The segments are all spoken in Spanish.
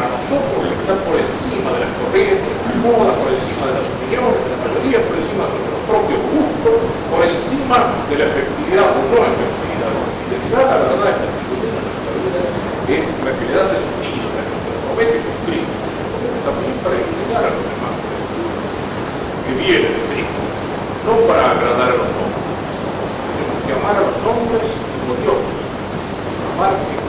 para nosotros está por encima de las corrientes, de por encima de las opiniones, de la mayoría, por encima de nuestros propios gustos, por encima de la efectividad o no efectividad. La fidelidad, la verdad, es la vida, es la que le da sentido a nuestro promete cumplir, también para enseñar a los demás que viene de Cristo, no para agradar a los hombres. Tenemos que amar a los hombres como Dios. Amar que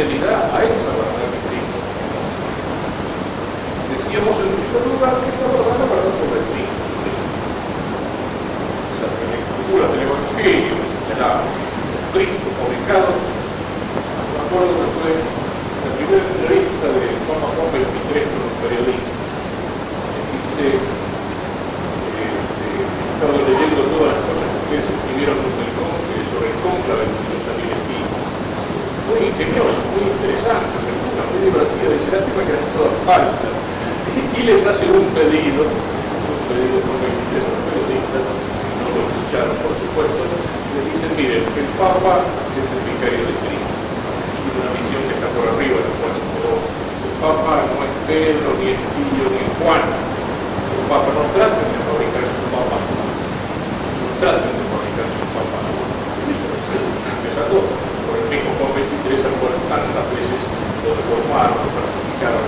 sino fidelidad a esa verdad que Cristo. Decíamos en primer lugar que esa verdad es la verdad sobre Cristo. Esa lectura del Evangelio, de la Cristo publicado, me acuerdo que fue la primera entrevista de Juan Juan 23 con un periodista dice, eh, he estado leyendo todas las cosas que ustedes escribieron sobre el, sobre el conclave de los Espíritu. Muy ingenioso, muy interesante, algunas muy divertida, dice, lástima que eran todas falsas. Y les hace un pedido, un pedido por 23 a los periodistas, no lo escucharon por supuesto, le dicen, miren, el Papa es el vicario de Cristo, tiene una visión que está por arriba, pero el Papa no es Pedro, ni es Pío, ni es Juan, papa, no traten de fabricar su papa, no traten de fabricar su papa. Esa cosa, por el mismo Juan 23 al cual tantas veces lo deformaron, lo falsificaron.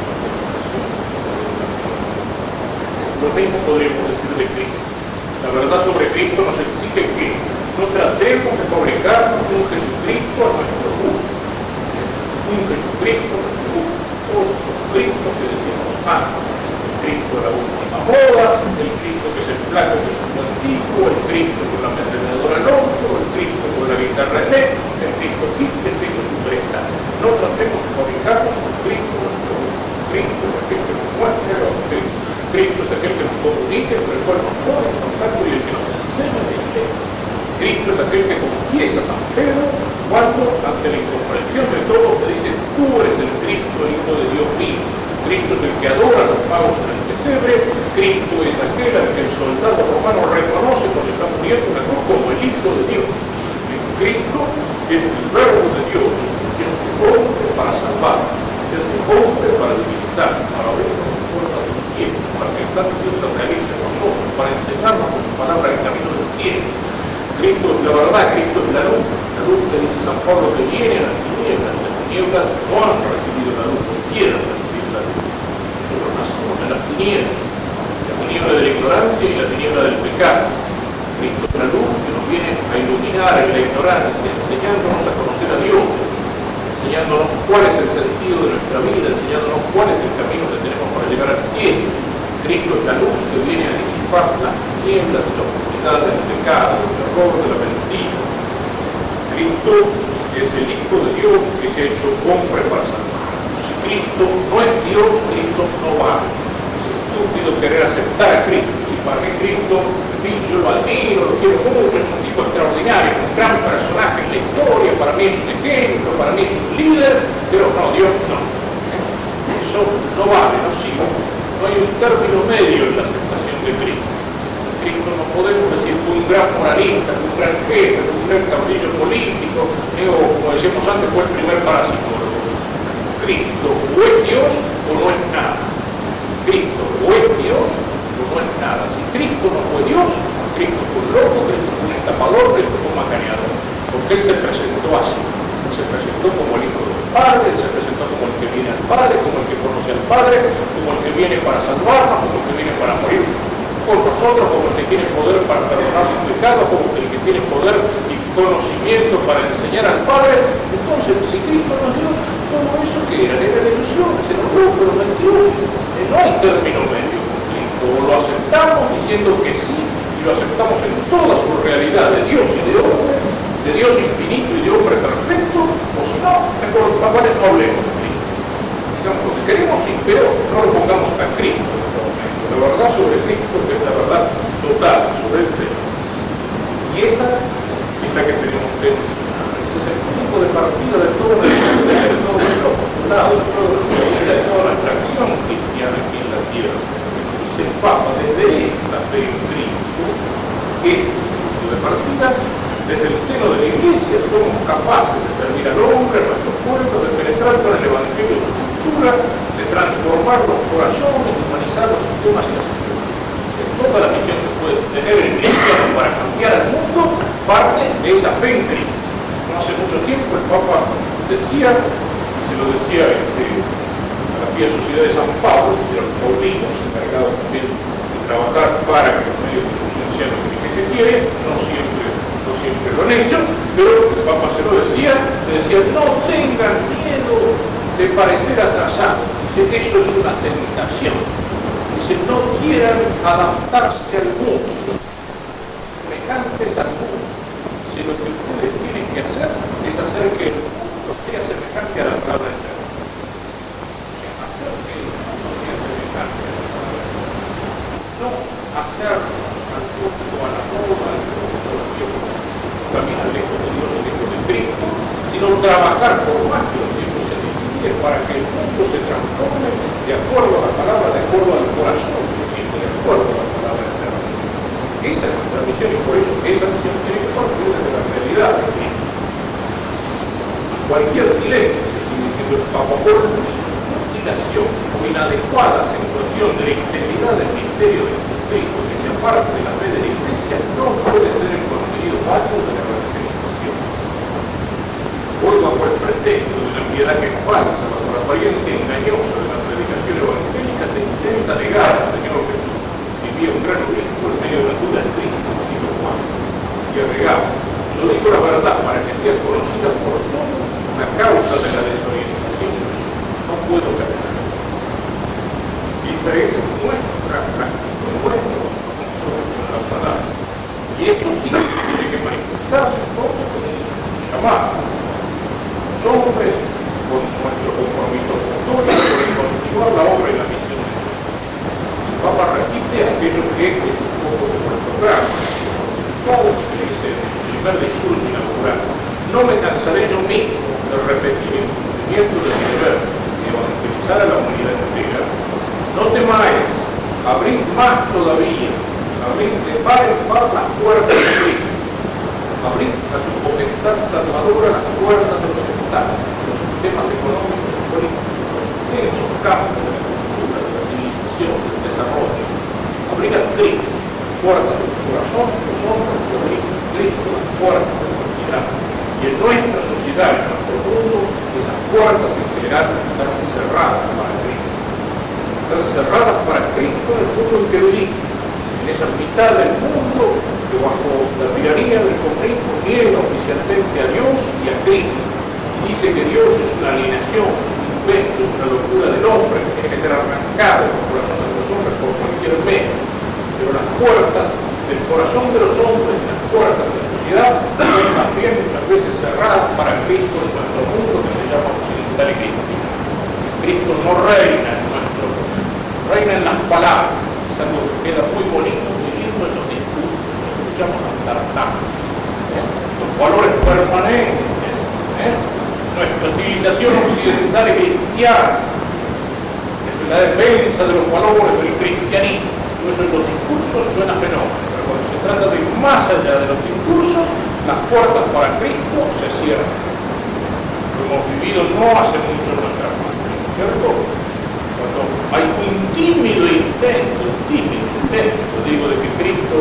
Lo mismo podríamos decir de Cristo. La verdad sobre Cristo nos exige que no tratemos de fabricar un Jesucristo a nuestro gusto. Un Otro Jesucristo que decimos antes. Cristo de la última moda, el Cristo que es el flaco que es un antiguo, el Cristo con la encendedora al hombro, el Cristo con la guitarra eléctrica, el Cristo hip, el Cristo superstar. No tratemos de fabricarnos un Cristo nuestro Cristo es aquel que nos muestra a Cristo. Cristo es aquel que nos comunica, por el cual nos pone en contacto y el que nos enseña la iglesia. Cristo es aquel que confiesa a San Pedro cuando, ante la incomprensión de todos, te dice, tú eres el Cristo, el Hijo de Dios mío. Cristo es el que adora los pagos en el pesebre, Cristo es aquel al que el soldado romano reconoce cuando está muriendo en la cruz como el Hijo de Dios. Cristo es el verbo de Dios, se hace hombre para salvar, se hace hombre para divinizar, para abrir las puertas del cielo, para que el plan de Dios se realice en nosotros, para enseñarnos con su palabra el camino del cielo. Cristo es la verdad, Cristo es la luz, la luz que dice San Pablo que viene a las tinieblas, las tinieblas no han recibido la luz, no quieren recibir la luz. Nosotros nacimos en las tinieblas, la tiniebla de la ignorancia y la tiniebla del pecado. Cristo es la luz que nos viene a iluminar en la ignorancia, enseñándonos a conocer a Dios, enseñándonos cuál es el sentido de nuestra vida, enseñándonos cuál es el camino que tenemos para llegar al cielo. Cristo es la luz que viene a disipar las tinieblas y la oscuridad del pecado, del error, de la mentira. Cristo es el Hijo de Dios que se ha hecho hombre para salvarnos. Si Cristo no es Dios, Cristo no vale. Es estúpido querer aceptar a Cristo. Si para mí Cristo, yo lo admiro, lo quiero mucho, es un tipo extraordinario, un gran personaje en la historia, para mí es un ejemplo, para mí es un líder, pero no, Dios no. Eso no vale, no sirve. No hay un término medio en la aceptación de Cristo. Cristo no podemos decir que un gran moralista, un gran jefe, un gran caudillo político, eh, o como decíamos antes, fue el primer parasitólogo. Cristo o es Dios o no es nada. Cristo o es Dios o no es nada. Si Cristo no fue Dios, Cristo fue un loco, Cristo fue un estapador, Cristo fue un macaneador. Porque Él se presentó así. Se presentó como el Hijo del Padre, se presentó como el que viene al Padre, como el que conoce al Padre, como el que viene para salvarnos, como el que viene para morir por nosotros, como el que tiene poder para perdonar sus pecados, como el que tiene poder y conocimiento para enseñar al Padre. Entonces, si Cristo nos dio todo eso que era, era la ilusión, se nos dio, pero mentiroso. No hay término medio con. O lo aceptamos diciendo que sí, y lo aceptamos en toda su realidad de Dios y de hombre, de Dios infinito y de hombre perfecto, o si no, mejor, papá, no hablemos de Cristo. Digamos lo que queremos, sí, pero no lo pongamos a Cristo la verdad sobre Cristo, que es la verdad total sobre el Señor. Y esa es la que tenemos que enseñar. Ese es el punto de partida de todo nuestro de todo nuestro apostolado, de toda nuestra vida, de toda nuestra acción cristiana aquí en la tierra. Dice el Papa, desde esta fe en Cristo, ese es el punto de partida, desde el seno de la Iglesia somos capaces de servir al hombre, a nuestro pueblo, de penetrar con el Evangelio de su cultura, transformar los corazones, humanizar los sistemas y las instituciones. Toda la misión que puede tener el cristiano para cambiar al mundo parte de esa fe en Cristo. No hace mucho tiempo el Papa decía, y se lo decía este, a la Pía Sociedad de San Pablo, que eran paulinos encargados también de trabajar para que los medios de producción sean lo que se quiere, no siempre no siempre lo han hecho, pero el Papa se lo decía, le decía, no tengan miedo de parecer atrasados, eso es una tentación, dice, no quieran adaptarse al mundo, semejantes al mundo, si lo que ustedes tienen que hacer es hacer que el mundo sea semejante a la palabra de Dios. Hacer que el mundo sea semejante a la palabra de Dios. No hacer al mundo, a la moda, al mundo, a la caminar lejos de Dios, lejos de Cristo, sino trabajar por más que difíciles para que el mundo se transforme de acuerdo a la palabra, de acuerdo al corazón de Cristo, de acuerdo a la palabra eterna. Esa es nuestra misión y por eso esa misión tiene que partir desde la realidad de Cristo. Cualquier silencio, sigue diciendo el Papa, mutilación o inadecuada acentuación de la integridad del misterio de Jesucristo que se aparte de la fe de la Iglesia no puede ser el contenido válido de la evangelización. Hoy bajo el pretexto de la piedad que falsa, bajo la apariencia engañosa de la predicación evangélica, se intenta negar al Señor Jesús vivía un gran obispo en medio de una duda triste siglo Juan. Y agregaba, yo digo la verdad para que sea conocida por todos la causa de la desorientación. No puedo caminar. Esa es nuestra práctica, nuestro con la palabra. Y eso sí tiene que manifestarse entonces con un llamado. Los hombres, con nuestro compromiso con por continuar la obra y la misión de Dios. El Papa repite aquello que es un poco de nuestro programa. Todos dice en su primer discurso inaugural, no me cansaré yo mismo de repetir el cumplimiento de mi deber de evangelizar a la humanidad entera. No temáis, abrid más todavía, abrid de par en par las puertas de Cristo. Abrid a su potestad salvadora las puertas de los estados, de los sistemas económicos y políticos, de esos campos de la cultura, de la civilización, del desarrollo. Abrid a Cristo, puertas del corazón de los hombres, y abrid Cristo las puertas de la humanidad. Y en nuestra sociedad, en nuestro mundo, esas puertas en general están cerradas para Cristo. Están cerradas para Cristo en el mundo en que vivimos, en esa mitad del mundo que bajo la tiranía del comunismo niega oficialmente a Dios y a Cristo. Y dice dice que Dios es una alienación, es un invento, es una locura del hombre que tiene que ser arrancado del corazón de los hombres por cualquier medio. Pero las del corazón de los hombres, las puertas de la sociedad, son también muchas veces cerradas para Cristo en nuestro mundo que se llama occidental y cristiano. Cristo no reina en nuestro mundo, reina en las palabras, es algo que queda muy bonito, muy lindo en los discursos, escuchamos hasta ¿eh? los valores permanentes, ¿eh? nuestra civilización occidental y cristiana, la defensa de los valores del cristianismo, eso en los discursos suena fenómeno, trata de ir más allá de los discursos, las puertas para Cristo se cierran. Lo hemos vivido no hace mucho en nuestra patria, ¿cierto? Cuando hay un tímido intento, un tímido intento, digo, de que Cristo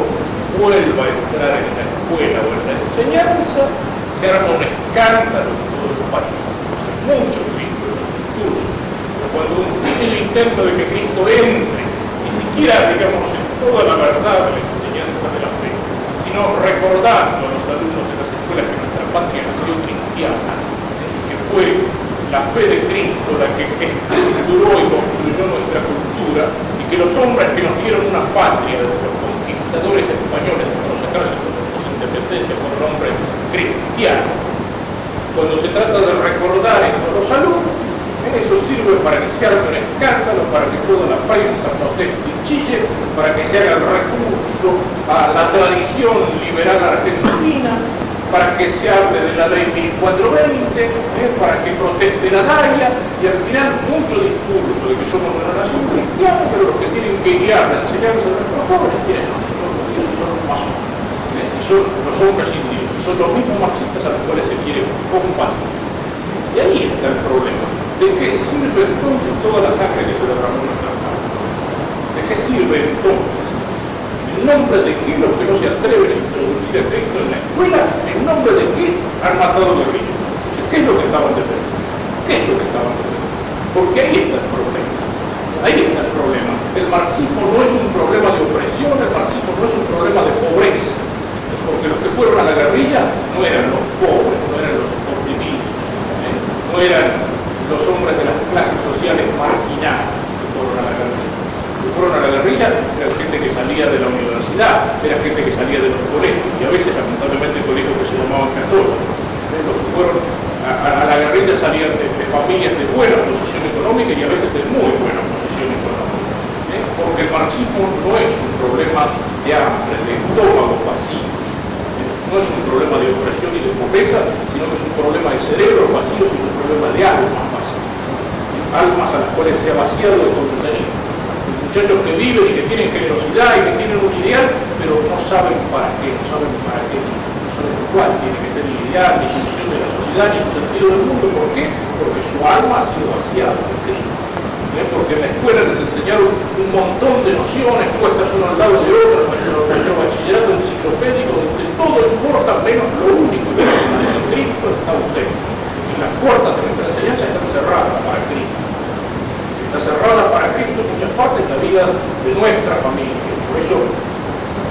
vuelva a entrar en la escuela o en la enseñanza, se arma un escándalo en todo el país. Mucho Cristo en los discursos. Pero cuando un tímido intento de que Cristo entre, ni siquiera, digamos, en toda la verdad de la enseñanza de la fe, recordando a los alumnos de las escuelas que nuestra patria nació cristiana, que fue la fe de Cristo la que estructuró y construyó nuestra cultura, y que los hombres que nos dieron una patria, los conquistadores españoles, los ejércitos de independencia por nombres cristianos, cuando se trata de recordar esto a los alumnos, eso sirve para haga un escándalo, para que toda la prensa proteste para que se haga el recurso a la tradición liberal argentina, para que se hable de la ley 1420, ¿eh? para que proteste la DAIA, y al final mucho discurso de que somos una nación cristiana, pero los que tienen que guiar la enseñanza de nuestros jóvenes, ¿quiénes son? Dioses, son los masones, ¿eh? y son los mismos marxistas a los cuales se quiere combatir. Y ahí está el problema. ¿De qué sirve entonces toda la sangre que se derramó en qué sirve entonces? ¿En nombre de qué los que no se atreven a introducir a Cristo en la escuela? ¿En nombre de qué han matado guerrillas? ¿Qué es lo que estaban defendiendo? ¿Qué es lo que estaban defendiendo? Porque ahí está el problema. Ahí está el problema. El marxismo no es un problema de opresión, el marxismo no es un problema de pobreza. Porque los que fueron a la guerrilla no eran los pobres, no eran los oprimidos, ¿eh? no eran los hombres de las clases sociales marginadas que fueron a la guerrilla fueron a la guerrilla era gente que salía de la universidad, era gente que salía de los colegios, y a veces lamentablemente colegios que se llamaban católicos. Los que fueron a, a, a la guerrilla salían de, de, familias de buena posición económica y a veces de muy buena posición económica. ¿eh? Porque el marxismo no es un problema de hambre, de estómago vacío. ¿eh? No es un problema de opresión y de pobreza, sino que es un problema de cerebro vacío y un problema de almas vacías. ¿eh? Almas a las cuales se ha vaciado de contenido muchachos que viven y que tienen generosidad y que tienen un ideal, pero no saben para qué, no saben para qué, no saben cuál tiene que ser el ideal, ni su visión de la sociedad, ni su sentido del mundo. ¿Por qué? Porque su alma ha sido vaciada de Cristo. ¿Eh? Porque en la escuela les enseñaron un montón de nociones puestas uno al lado de otro, nuestro bachillerato enciclopédico, donde todo importa menos lo único que es Cristo está ausente. Y las puertas de nuestra enseñanza están cerradas para Cristo está cerrada para Cristo en muchas partes de la vida de nuestra familia. Por eso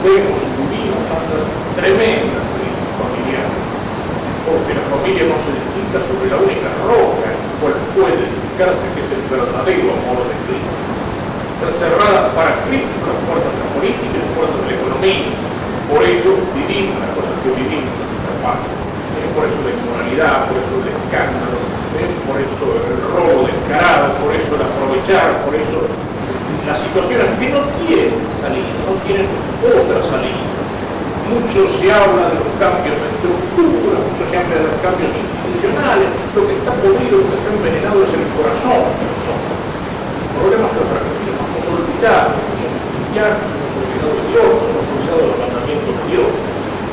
vemos y vivimos tantas tremendas crisis familiares, porque la familia no se distinta sobre la única roca en la cual puede edificarse, que es el verdadero amor de Cristo. Está cerrada para Cristo las puertas de la política, las puertas de la economía. Por eso vivimos las cosas que vivimos en nuestra patria. Por eso la por eso el escándalo, por eso el robo descarado, por eso el aprovechar, por eso las situaciones que no tienen salida, no tienen otra salida. Mucho se habla de los cambios de estructura, mucho se habla de los cambios institucionales, lo que está podrido, lo que está envenenado es el corazón de los hombres. El problema es que otra cosa, hemos olvidado, somos cristianos, hemos olvidado de Dios, hemos olvidado los mandamientos de Dios.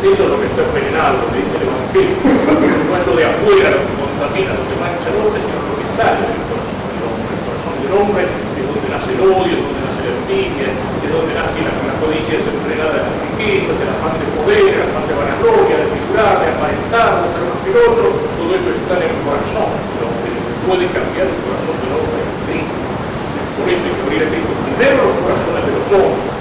Eso es lo que está envenenado, lo que dice el Evangelio. Lo de afuera lo que contamina, lo que mancha el hombre, sino lo que sale del corazón del hombre. El corazón del hombre es donde nace el odio, es donde nace la envidia, es donde nace la, la codicia desenfrenada de las riquezas, el afán de poder, el afán de vanagloria, de figurar, de aparentar, de ser más que el otro. Todo eso está en el corazón del hombre. Puede cambiar el corazón del hombre en Cristo. Por eso hay que abrir a Cristo primero los corazones de los hombres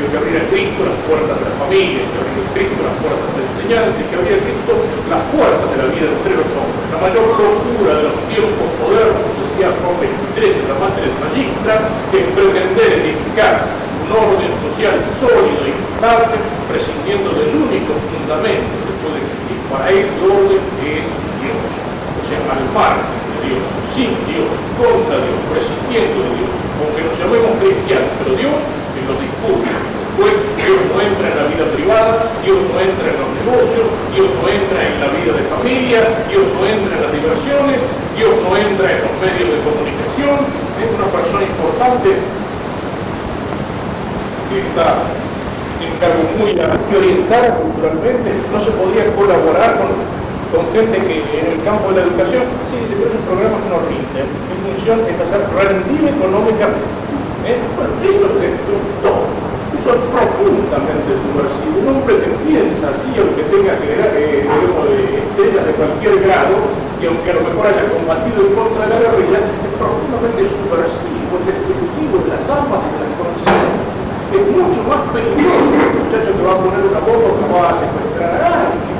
hay que abrir a Cristo las puertas de la familia, hay que abrir a Cristo las puertas de la enseñanza, hay que abrir a Cristo las puertas de la vida entre los hombres. La mayor locura de los tiempos modernos, decía Juan XXIII, la matriz magistra, que es pretender edificar un orden social sólido y estable, prescindiendo del único fundamento que puede existir para ese orden, que es Dios. O sea, al margen de Dios, sin Dios, contra Dios, prescindiendo de Dios, aunque nos llamemos cristianos, pero Dios en los discursos, pues Dios no entra en la vida privada, Dios no entra en los negocios, Dios no entra en la vida de familia, Dios no entra en las diversiones, Dios no entra en los medios de comunicación, es una persona importante que está en cargo muy orientada culturalmente, no se podía colaborar con, gente que en el campo de la educación, sí, esos programas no rinden, mi función es hacer rendir económicamente. ¿eh? Bueno, es todo profundamente subversivo. Un hombre que piensa así, aunque tenga que eh, estrellas de cualquier grado, y aunque a lo mejor haya combatido en contra de la guerrilla, es profundamente subversivo, es destructivo de las almas y de las conciencias. Es mucho más peligroso que el muchacho que va a poner una bomba que va a secuestrar a alguien.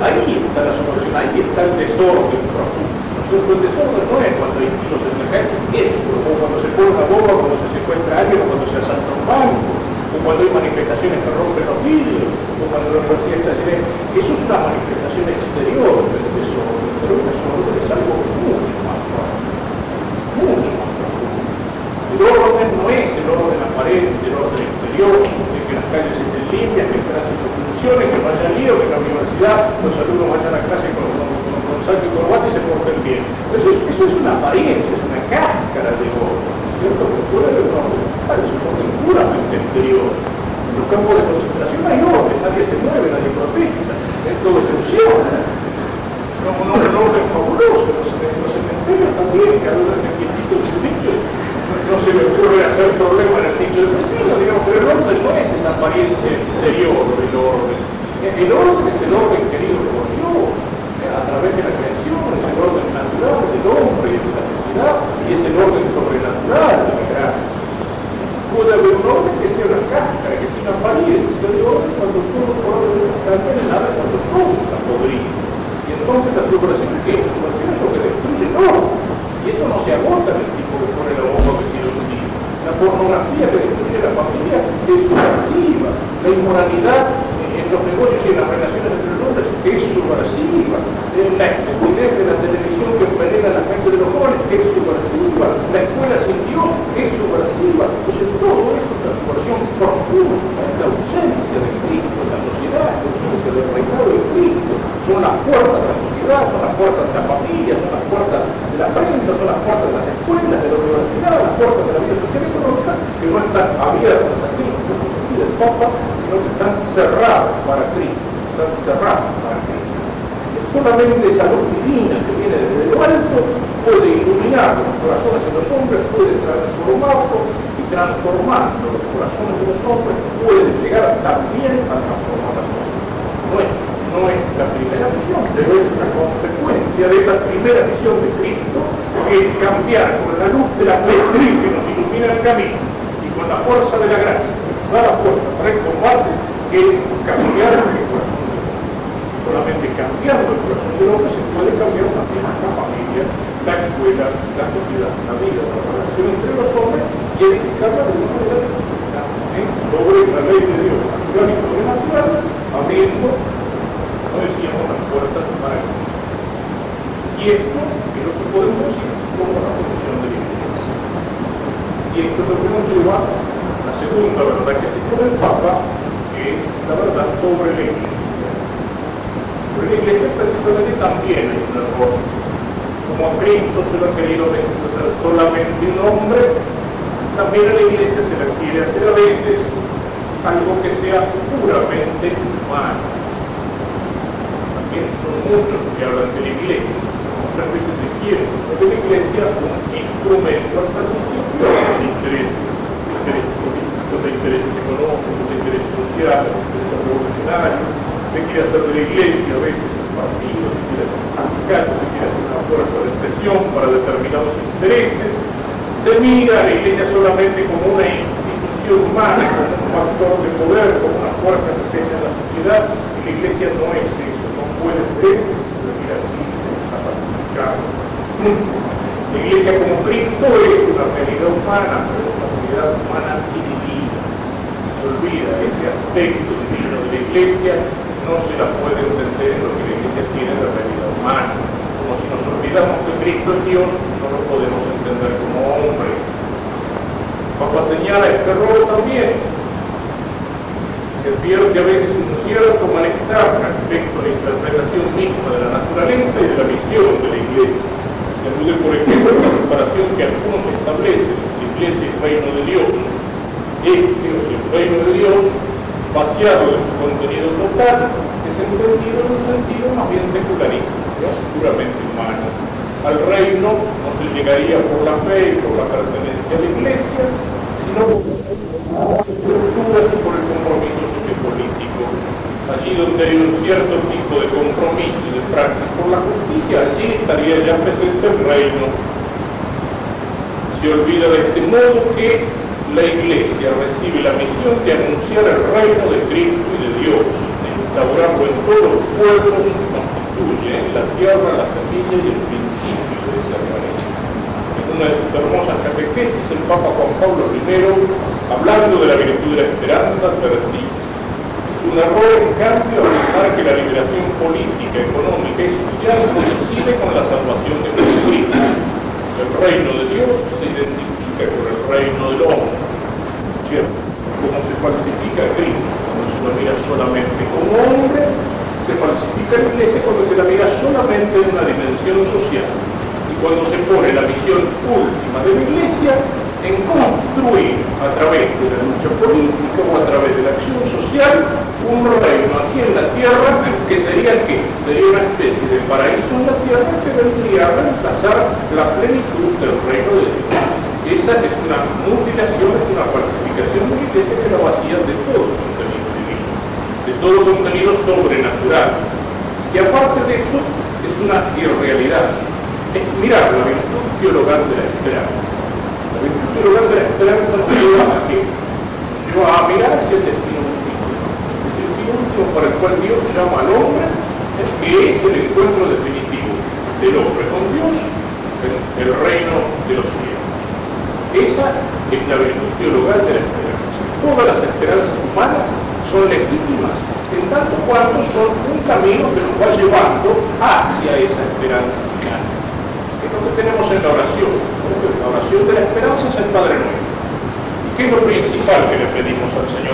Ahí está la subversión, ahí está el desorden profundo. El desorden no es cuando hay tiros en la calle, es como cuando se pone una bomba, cuando se secuestra a alguien o cuando se asalta un banco o cuando hay manifestaciones que rompen los vidrios, o cuando los está llena. Eso es una manifestación exterior del desorden, pero el desorden es algo mucho más profundo, mucho más profundo. El orden no es el orden aparente, el orden exterior, de que las calles estén limpias, que el tránsito funcione, que no haya lío, que en la universidad los alumnos vayan a clase con, con, con, con salto y corbata y se porten bien. Eso es, eso es una apariencia, es una cáscara de orden, ¿cierto? Que fuera del orden es un orden puramente exterior. En los campos de concentración hay orden, nadie se mueve, nadie protesta, todo funciona. No, no, un orden fabuloso, los, los cementerios también, que hablan de quietito el dicho, no se me ocurre hacer problema en el dicho del vecino, digamos, pero el orden no es esa apariencia exterior del orden. El orden es el orden querido por Dios, a través de la creación, es el orden natural del hombre y de la sociedad, y es el orden sobrenatural de la gracia puede haber un orden que sea una cáscara, que sea una apariencia de orden cuando todo por orden está envenenado, cuando todo está podrido. Y entonces la subversión que es es lo que destruye el orden. Y eso no se agota en el tipo que pone la bomba que tiene un día. La pornografía que destruye la familia es subversiva. La inmoralidad en los negocios y en las relaciones entre los hombres es subversiva. La estupidez de la televisión que envenena la gente de los jóvenes es subversiva. La escuela sin Dios es subversiva. Entonces todo esto es transformación profunda, es la ausencia de Cristo en la sociedad, la ausencia del reinado de Cristo. Son las puertas de la sociedad, son las puertas de la familia, son las puertas de la prensa, son las puertas de las escuelas, de la universidad, las puertas de la vida social y económica que no están abiertas a Cristo, del Papa, sino que están cerradas para Cristo, están cerradas para Cristo. Solamente esa luz divina que viene desde lo alto puede iluminar los corazones de los hombres, puede transformarlos y transformando los corazones de los hombres puede llegar también a transformar las cosas. No es, no es la primera visión, pero es una consecuencia de esa primera visión de Cristo, que es cambiar con la luz de la fe que nos ilumina el camino y con la fuerza de la gracia, dar la fuerza para el combate, que es cambiar el corazón solamente cambiando el corazón del hombre se puede cambiar también la escuela, la sociedad, la vida, la relación entre los hombres y edificarla de una manera ¿eh? sobre la ley de Dios, natural y sobrenatural, abriendo, no decíamos, las puertas para el Y esto es lo que podemos decir como la posición de la iglesia. Y esto es lo que nos lleva a la segunda verdad que se pone el Papa, que es la verdad sobre la iglesia. Pero la iglesia precisamente también hay un error. Como Cristo se lo ha querido a veces hacer solamente un hombre, también a la iglesia se le quiere hacer a veces algo que sea puramente humano. También son muchos que hablan de la iglesia. Muchas veces se quiere de la iglesia un instrumento al servicio de intereses, de intereses económicos, de intereses sociales, de intereses revolucionarios, se quiere hacer de la iglesia a veces un partido, se quiere hacer un se quiere hacer fuerza expresión para determinados intereses, se mira a la iglesia solamente como una institución humana, como un factor de poder, como una fuerza pesa en la sociedad, y la iglesia no es eso, no puede ser, mira, La iglesia como Cristo es una realidad humana, pero una realidad humana y divina. Se olvida ese aspecto divino de la iglesia, no se la puede entender en lo que la iglesia tiene de realidad humana. Si nos olvidamos que Cristo es Dios, no lo podemos entender como hombre. Papa señala este rol también, que advierte a veces un cierto malestar respecto a la interpretación misma de la naturaleza y de la misión de la Iglesia. Se alude, por ejemplo, la comparación que algunos establecen la Iglesia y el reino de Dios. Este, o el reino de Dios, vaciado de su contenido total, es entendido en un sentido más bien secularista, puramente humano. Al reino no se llegaría por la fe y por la pertenencia a la Iglesia, sino por estructuras y por el compromiso sociopolítico. Allí donde hay un cierto tipo de compromiso y de praxis por la justicia, allí estaría ya presente el reino. Se olvida de este modo que la Iglesia recibe la misión de anunciar el reino de Cristo y de Dios, de instaurarlo en todos los pueblos la tierra la semilla y el principio de ese reino en una de sus hermosas catequesis, el Papa Juan Pablo I, hablando de la virtud de la esperanza, advertía. Un error, en cambio, afirmar que la liberación política, económica y social coincide con la salvación de Jesucristo. El reino de Dios se identifica con el reino del hombre, ¿cierto? Como se falsifica Cristo cuando se lo mira solamente como hombre, se falsifica iglesia cuando se la mira solamente en una dimensión social cuando se pone la misión última de la Iglesia en construir a través de la lucha política o a través de la acción social un reino aquí en la tierra que sería ¿qué? Sería una especie de paraíso en la tierra que vendría a reemplazar la plenitud del reino de Dios. Esa es una mutilación, es una falsificación de la iglesia que la vacía de todo contenido divino, de todo contenido sobrenatural. Y aparte de eso, es una irrealidad, es mirar la virtud teologal de la esperanza. La virtud teologal de la esperanza nos lleva a qué? Lleva a mirar hacia el destino último. El destino último para el cual Dios llama al hombre, que es el encuentro definitivo del hombre con Dios en el reino de los cielos. Esa es la virtud teologal de la esperanza. Todas las esperanzas humanas son legítimas tanto cuanto son un camino que nos va llevando hacia esa esperanza final es lo que tenemos en la oración. La oración de la esperanza es el Padre Nuestro. ¿Qué es lo principal que le pedimos al Señor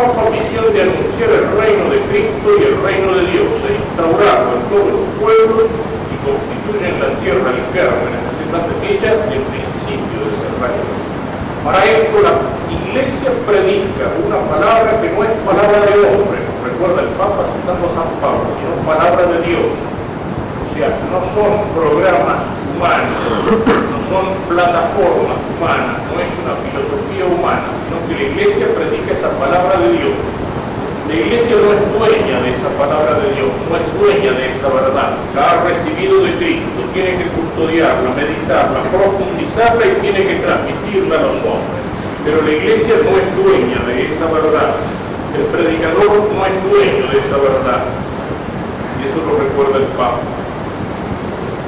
del Papa, misión de anunciar el reino de Cristo y el reino de Dios, e instaurarlo en todos los pueblos y constituyen la tierra germen, es la semilla el principio de ese reino. Para esto la iglesia predica una palabra que no es palabra de hombre, recuerda el Papa citando a San Pablo, sino palabra de Dios. O sea, no son programas humanos, no son plataformas humanas, no es una filosofía humana, que la iglesia predica esa palabra de Dios. La iglesia no es dueña de esa palabra de Dios, no es dueña de esa verdad. La ha recibido de Cristo, tiene que custodiarla, meditarla, profundizarla y tiene que transmitirla a los hombres. Pero la iglesia no es dueña de esa verdad. El predicador no es dueño de esa verdad. Y eso lo recuerda el Papa.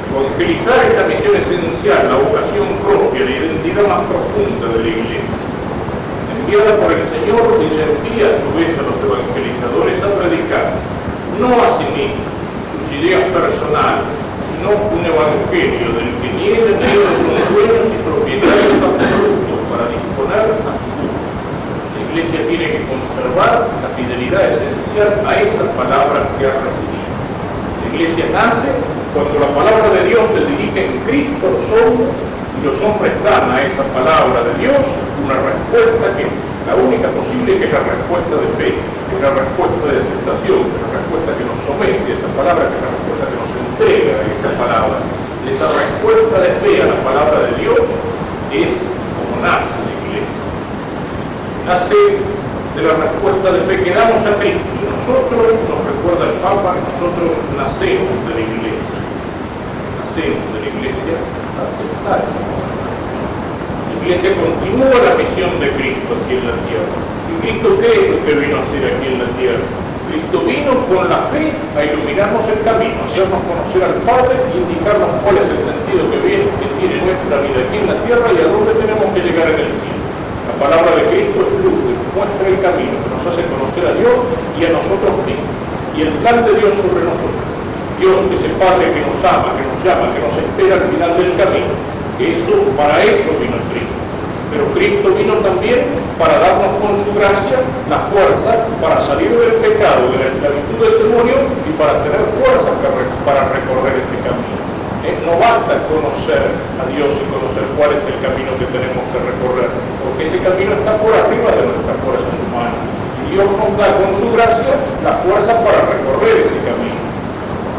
Evangelizar esta misión esencial, la vocación propia, la identidad más profunda de la iglesia enviada por el Señor y envía a su vez a los evangelizadores a predicar, no a sí mismos, sus ideas personales, sino un evangelio del que ni ellos ni ellos son dueños y propietarios absolutos para disponer a su gusto. La Iglesia tiene que conservar la fidelidad esencial a esa palabra que ha recibido. La Iglesia nace cuando la palabra de Dios se dirige en Cristo los hombres y los hombres dan a esa palabra de Dios una respuesta que la única posible que es la respuesta de fe, que es la respuesta de aceptación, es la respuesta que nos somete a esa palabra, que es la respuesta que nos entrega a esa palabra. Esa respuesta de fe a la palabra de Dios es como nace la iglesia. Nace de la respuesta de fe que damos a Cristo. Y nosotros, nos recuerda el Papa, nosotros nacemos de la iglesia. Nacemos de la iglesia a aceptar esa palabra. La iglesia continúa la misión de Cristo aquí en la tierra. ¿Y Cristo qué es lo que vino a hacer aquí en la tierra? Cristo vino con la fe a iluminarnos el camino, a hacernos conocer al Padre y indicarnos cuál es el sentido que, viene, que tiene nuestra vida aquí en la tierra y a dónde tenemos que llegar en el cielo. La palabra de Cristo es luz, que muestra el camino, que nos hace conocer a Dios y a nosotros mismos. Y el plan de Dios sobre nosotros. Dios es el Padre que nos ama, que nos llama, que nos espera al final del camino. Eso, para eso vino Cristo. Pero Cristo vino también para darnos con su gracia la fuerza para salir del pecado, de la esclavitud del demonio y para tener fuerza para recorrer ese camino. Eh, no basta conocer a Dios y conocer cuál es el camino que tenemos que recorrer, porque ese camino está por arriba de nuestras fuerzas humanas. Y Dios nos da con su gracia la fuerza para recorrer ese camino.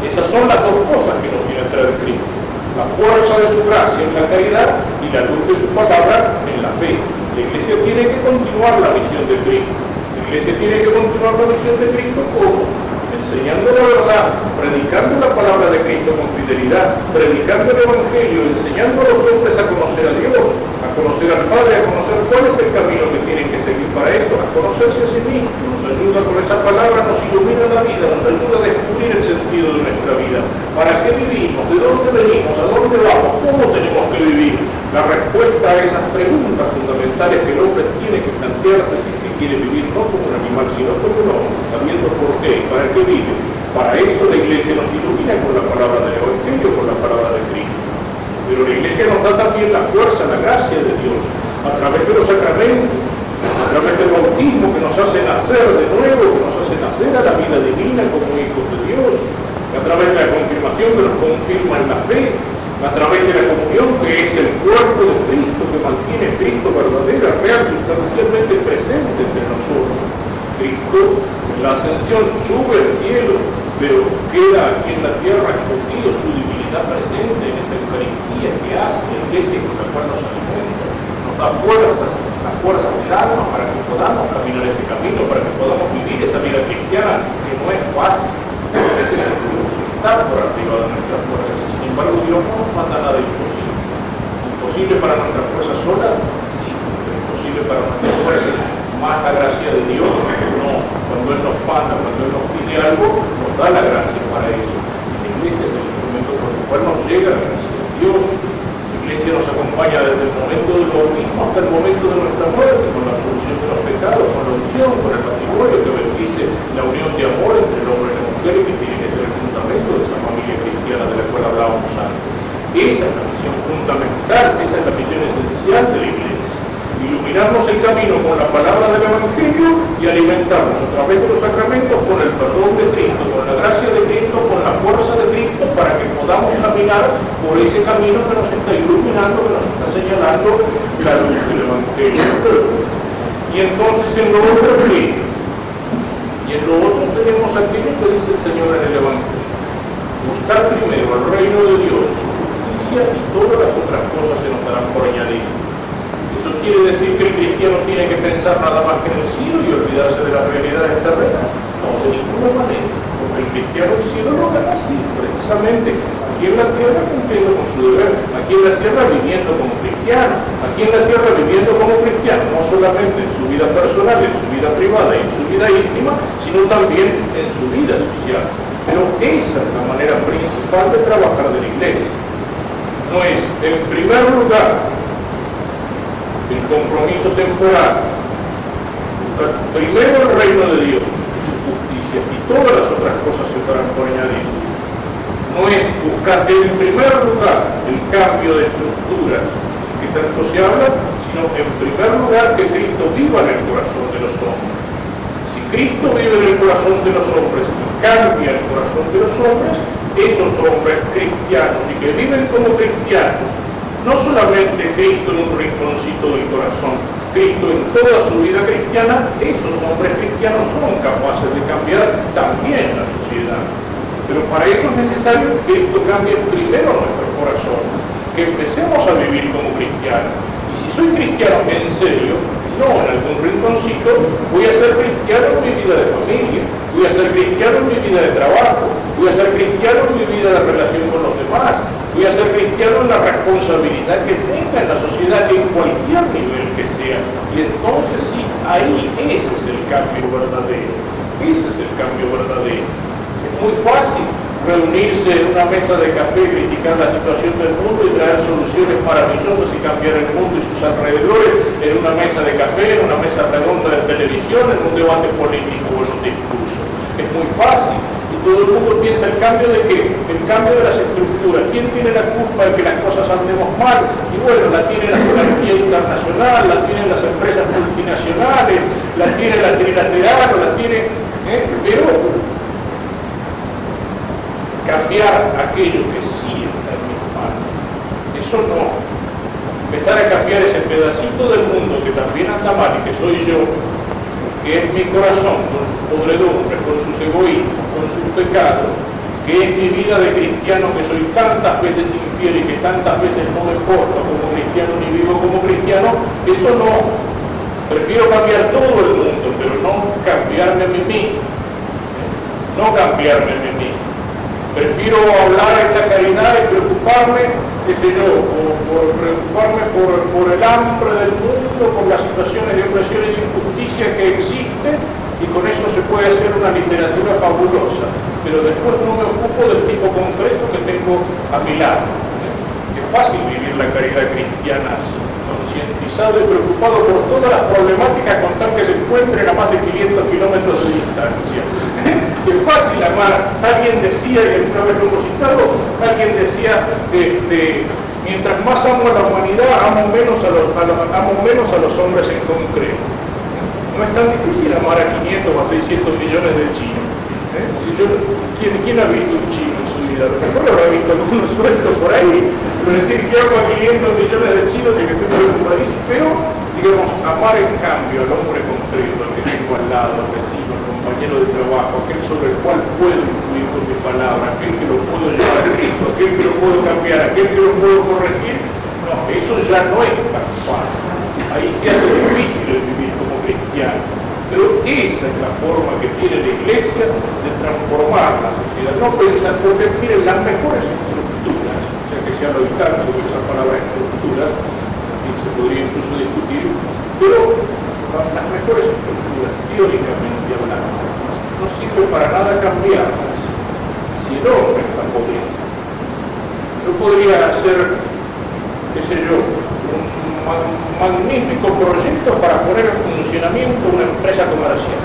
Esas son las dos cosas que nos viene a traer Cristo la fuerza de su gracia en la caridad y la luz de su palabra en la fe. La iglesia tiene que continuar la misión de Cristo. La iglesia tiene que continuar la misión de Cristo como enseñando la verdad, predicando la palabra de Cristo con fidelidad, predicando el Evangelio, enseñando a los hombres a conocer a Dios, conocer al Padre, a conocer cuál es el camino que tienen que seguir para eso, a conocerse a sí mismos. Nos ayuda con esa palabra, nos ilumina la vida, nos ayuda a descubrir el sentido de nuestra vida. ¿Para qué vivimos? ¿De dónde venimos? ¿A dónde vamos? ¿Cómo tenemos que vivir? La respuesta a esas preguntas fundamentales que el hombre tiene que plantearse si quiere vivir no como un animal, sino como un hombre, sabiendo por qué y para qué vive. Para eso la iglesia nos ilumina con la palabra del Evangelio, con la palabra de Cristo. Pero la iglesia nos da también la fuerza, la gracia de Dios, a través de los sacramentos, a través del bautismo que nos hace nacer de nuevo, que nos hace nacer a la vida divina como hijos de Dios, a través de la confirmación que nos confirma en la fe, a través de la comunión que es el cuerpo de Cristo que mantiene Cristo verdadera, real, sustancialmente presente entre nosotros. Cristo la ascensión sube al cielo, pero queda aquí en la tierra escondido su divinidad presente en esa Eucaristía que hace la iglesia con la cual nos alimenta, nos da fuerzas, las fuerzas del alma para que podamos caminar ese camino, para que podamos vivir esa vida cristiana que no es fácil, a veces está por arriba de nuestras fuerzas embargo, Dios no nos manda nada imposible. Imposible para nuestra fuerza sola, sí, pero imposible para nuestra fuerza. Más la gracia de Dios, no. Cuando Él nos manda, cuando Él nos pide algo, nos da la gracia para eso. La iglesia es el instrumento por el cual nos llega Dios. La iglesia nos acompaña desde el momento del bautismo hasta el momento de nuestra muerte, con la solución de los pecados, con la unción, con el matrimonio la unión de amor entre el hombre y la mujer que tiene que ser el fundamento de esa familia cristiana de la cual hablábamos antes. Esa es la misión fundamental, esa es la misión esencial de la iglesia iluminarnos el camino con la palabra del Evangelio y alimentarnos a través de los sacramentos con el perdón de Cristo, con la gracia de Cristo, con la fuerza de Cristo, para que podamos caminar por ese camino que nos está iluminando, que nos está señalando la luz del Evangelio. Y entonces en lo otro, Y en lo otro tenemos aquello que dice el Señor en el Evangelio. Buscar primero el reino de Dios, justicia y todas las otras cosas se nos darán por añadir. Eso quiere decir que el cristiano tiene que pensar nada más que en el cielo y olvidarse de la realidad terrena. No, de ninguna manera. Porque el cristiano el cielo no gana así, precisamente. Aquí en la tierra cumpliendo con su deber, aquí en la tierra viviendo como cristiano, aquí en la tierra viviendo como cristiano, no solamente en su vida personal, en su vida privada y en su vida íntima, sino también en su vida social. Pero esa es la manera principal de trabajar de la iglesia. No es, en primer lugar, el compromiso temporal. Primero el reino de Dios, su justicia, y todas las otras cosas se estarán por añadir. No es buscar en primer lugar el cambio de estructura que tanto se habla, sino en primer lugar que Cristo viva en el corazón de los hombres. Si Cristo vive en el corazón de los hombres y cambia el corazón de los hombres, esos hombres cristianos y que viven como cristianos no solamente Cristo en un rinconcito del corazón, Cristo en toda su vida cristiana, esos hombres cristianos son capaces de cambiar también la sociedad. Pero para eso es necesario que esto cambie primero nuestro corazón, que empecemos a vivir como cristianos. Y si soy cristiano en serio, no en algún rinconcito, voy a ser cristiano en mi vida de familia, voy a ser cristiano en mi vida de trabajo, voy a ser cristiano en mi vida de relación con los demás, voy a ser cristiano en la responsabilidad que tenga en la sociedad en cualquier nivel que sea. Y entonces sí, ahí ese es el cambio verdadero. Ese es el cambio verdadero. Muy fácil reunirse en una mesa de café, criticar la situación del mundo y traer soluciones maravillosas y cambiar el mundo y sus alrededores en una mesa de café, en una mesa redonda de televisión, en un debate político o en un discurso. Es muy fácil todo el mundo piensa el cambio de qué? El cambio de las estructuras. ¿Quién tiene la culpa de que las cosas andemos mal? Y bueno, la tiene la jerarquía internacional, la tienen las empresas multinacionales, la tiene la trilateral, la tiene... ¿eh? Cambiar aquello que sí está mal, eso no. Empezar a cambiar ese pedacito del mundo que también anda mal y que soy yo, que es mi corazón, con sus podredumbres, con sus egoísmos, con sus pecados, que es mi vida de cristiano que soy tantas veces infiel y que tantas veces no me porto como cristiano ni vivo como cristiano, eso no. Prefiero cambiar todo el mundo, pero no cambiarme a mí No cambiarme a mí Prefiero hablar en la caridad y preocuparme, qué sé yo, por, preocuparme por, el hambre del mundo, por las situaciones de opresión y de injusticia que existen, y con eso se puede hacer una literatura fabulosa, pero después no me ocupo del tipo concreto que tengo a mi lado. Es fácil vivir la caridad cristiana concientizado y preocupado por todas las problemáticas con tal que se encuentren a más de 500 kilómetros de distancia. Es fácil amar. Alguien decía, y alguna vez lo hemos citado, alguien decía, este, mientras más amo a la humanidad, amo menos a los, amo menos a los hombres en concreto. No es tan difícil amar a 500 o a 600 millones de chinos. ¿eh? Si yo, ¿quién, ha visto un chino en su vida? Mejor habrá visto algunos sueltos por ahí. Pero decir que amo a 500 millones de chinos y que estoy preocupadísimo. Pero, digamos, amar en cambio al hombre concreto, al que tengo al lado, al vecino, compañero de trabajo, aquel sobre el cual puedo influir con mi palabra, aquel que lo puedo llevar a Cristo, aquel que lo puedo cambiar, aquel que lo puedo corregir, no, eso ya no es tan fácil. Ahí se hace difícil el vivir como cristiano. Pero esa es la forma que tiene la iglesia de transformar la sociedad. No pensar, porque miren, las mejores estructuras, sea que se ha oído tanto esa palabra estructura, y se podría incluso discutir, pero las mejores estructuras, teóricamente hablando, no sirve para nada cambiarlas si el hombre está podrido. Yo podría hacer, qué sé yo, un magnífico proyecto para poner en funcionamiento una empresa comercial.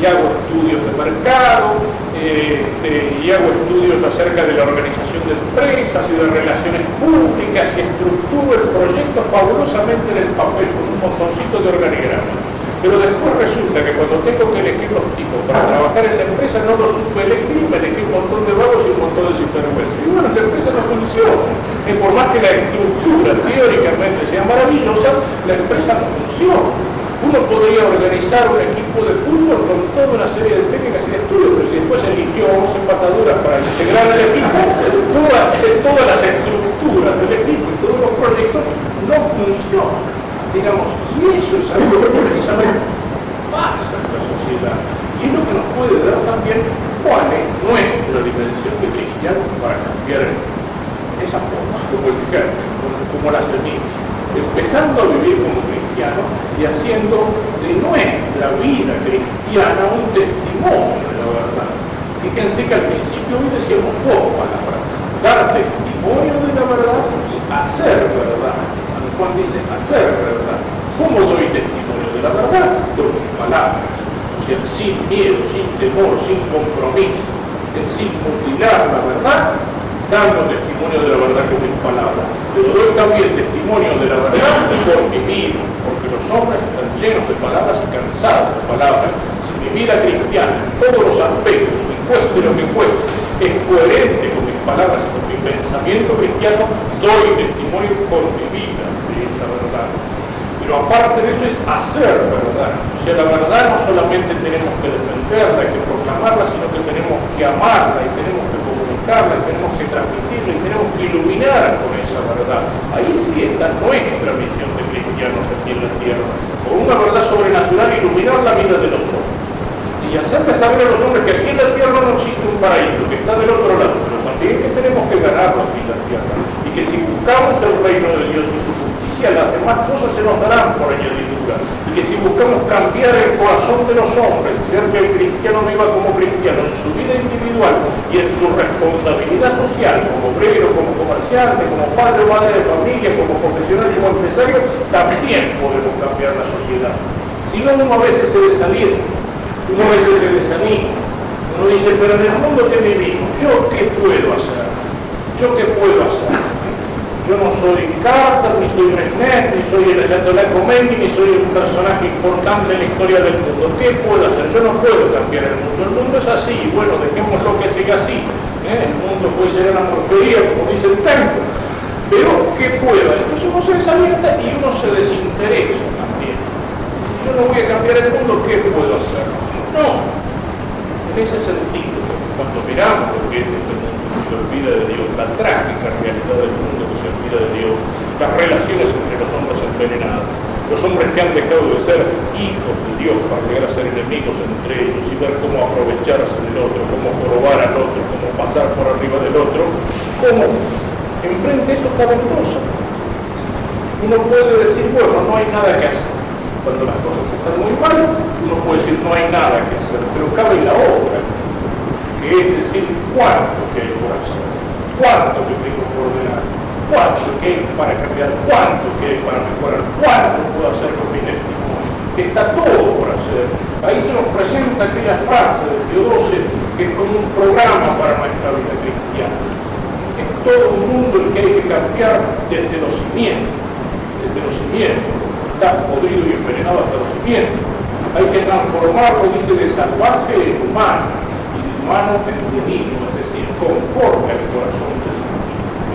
y hago estudios de mercado, eh, y hago estudios acerca de la organización de empresas y de relaciones públicas y estructuro el proyecto fabulosamente en el papel con un montoncito de organigrama. Pero después resulta que cuando tengo que elegir los tipos para trabajar en la empresa no los supe elegir, me elegí un montón de vagos y un montón de sinvergüenza. Y bueno, la empresa no funciona. Y por más que la estructura teóricamente sea maravillosa, la empresa no funciona. Uno podría organizar un equipo de fútbol con toda una serie de técnicas y de estudios, pero si después eligió 11 empataduras para integrar el equipo, todas, las estructuras del equipo y todos los proyectos no funcionan. Digamos, y eso es algo que precisamente pasa en la sociedad. Y es lo que nos puede dar también cuál es nuestra dimensión de cristiano para cambiar esa forma, como el como la semilla empezando a vivir como y haciendo de nuestra vida cristiana un testimonio de la verdad. Fíjense que al principio hoy decíamos dos palabras, dar testimonio de la verdad y hacer verdad. San Juan dice hacer verdad. ¿Cómo doy testimonio de la verdad? Con mis palabras. O sea, sin miedo, sin temor, sin compromiso, sin mutilar la verdad, dando testimonio de la verdad con mis palabras, pero doy también testimonio de la verdad por mi vida, los hombres están llenos de palabras y cansados de palabras. Si mi vida cristiana, todos los aspectos, me cueste lo que cueste, es coherente con mis palabras y con mi pensamiento cristiano, doy testimonio por mi vida de esa verdad. Pero aparte de eso es hacer verdad. O sea, la verdad no solamente tenemos que defenderla, que proclamarla, sino que tenemos que amarla y tenemos que comunicarla y tenemos que transmitirla y tenemos que iluminar con esa verdad. Ahí sí está nuestra misión cristianos aquí en la tierra. Con una verdad sobrenatural, iluminar la vida de los hombres. Y hacerle saber a los hombres que aquí en la tierra no existe un paraíso, que está del otro lado, pero también que tenemos que ganarlo aquí en la tierra. Y que si buscamos el reino de Dios y su justicia, las demás cosas se nos darán por Y que si buscamos cambiar el corazón de los hombres, ser que el cristiano viva como cristiano en su vida individual y en su responsabilidad social, como obrero, como comerciante, como padre o madre de familia, como profesional y como empresario, también podemos cambiar la sociedad. Si no, uno a veces se desalienta, uno a veces se desanima, uno dice, pero en el mundo que vivimos, ¿yo qué puedo hacer? ¿Yo qué puedo hacer? Yo no soy Carter, ni soy Resnet, ni soy el Ayatollah Khomeini, ni soy un personaje importante en la historia del mundo. ¿Qué puedo hacer? Yo no puedo cambiar el mundo. El mundo es así. Bueno, dejémoslo que siga así. ¿eh? El mundo puede ser una porquería, como dice el templo. Pero, ¿qué puedo? Entonces uno se desalienta y uno se desinteresa también. Yo no voy a cambiar el mundo, ¿qué puedo hacer? No. Ese sentido, cuando miramos lo que es este mundo, se olvida de Dios, la trágica realidad del mundo que se olvida de Dios, las relaciones entre los hombres envenenados, los hombres que han dejado de ser hijos de Dios para llegar a ser enemigos entre ellos y ver cómo aprovecharse del otro, cómo probar al otro, cómo pasar por arriba del otro, cómo enfrente eso ventoso. Uno puede decir, bueno, no hay nada que hacer. Cuando las cosas están muy mal, uno puede decir, no hay nada que hacer, pero cabe la obra que es decir, cuánto que hay por hacer, cuánto que tengo por ordenar, cuánto que hay para cambiar, cuánto que hay para mejorar, cuánto puedo hacer con mi está todo por hacer. Ahí se nos presenta aquella frase de Teodose que es como un programa para nuestra vida cristiana. Es todo un mundo el que hay que cambiar desde los cimientos, desde los cimientos, está podrido y envenenado hasta los cimientos. Hay que transformarlo, dice, de salvaje en humano humano mismo, es decir, conforme al corazón de Dios.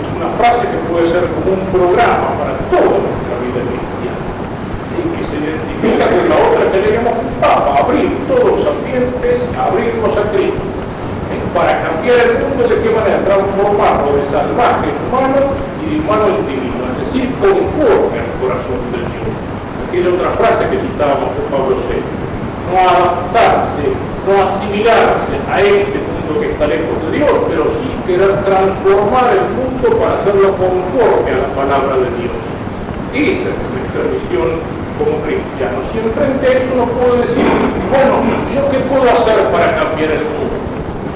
Es una frase que puede ser como un programa para toda nuestra vida cristiana y que se identifica con la otra que le llamamos Papa, abrir todos los ambientes, abrirlos a Cristo. Para cambiar el mundo, ¿de qué manera? Transformarlo de salvaje en humano y de humano en divino, es decir, conforme al corazón de Dios. Aquella otra frase que citábamos de Pablo VI, no adaptarse no asimilarse a este mundo que está lejos de Dios, pero sí querer transformar el mundo para hacerlo conforme a la palabra de Dios. Esa es nuestra misión como cristianos. Y enfrente a eso uno puede decir, bueno, ¿yo qué puedo hacer para cambiar el mundo?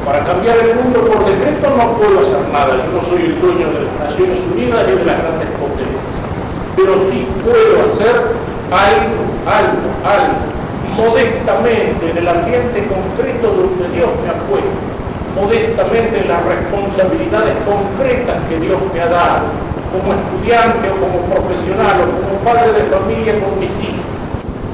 Para cambiar el mundo por decreto no puedo hacer nada. Yo no soy el dueño de las Naciones Unidas y de las grandes potencias. Pero sí puedo hacer algo, algo, algo modestamente en el ambiente concreto donde Dios me ha puesto, modestamente en las responsabilidades concretas que Dios me ha dado, como estudiante o como profesional o como padre de familia con mis hijos,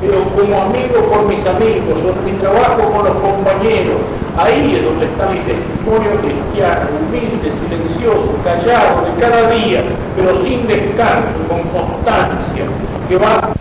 pero como amigo con mis amigos o en mi trabajo con los compañeros. Ahí es donde está mi testimonio cristiano, humilde, silencioso, callado de cada día, pero sin descanso, con constancia, que va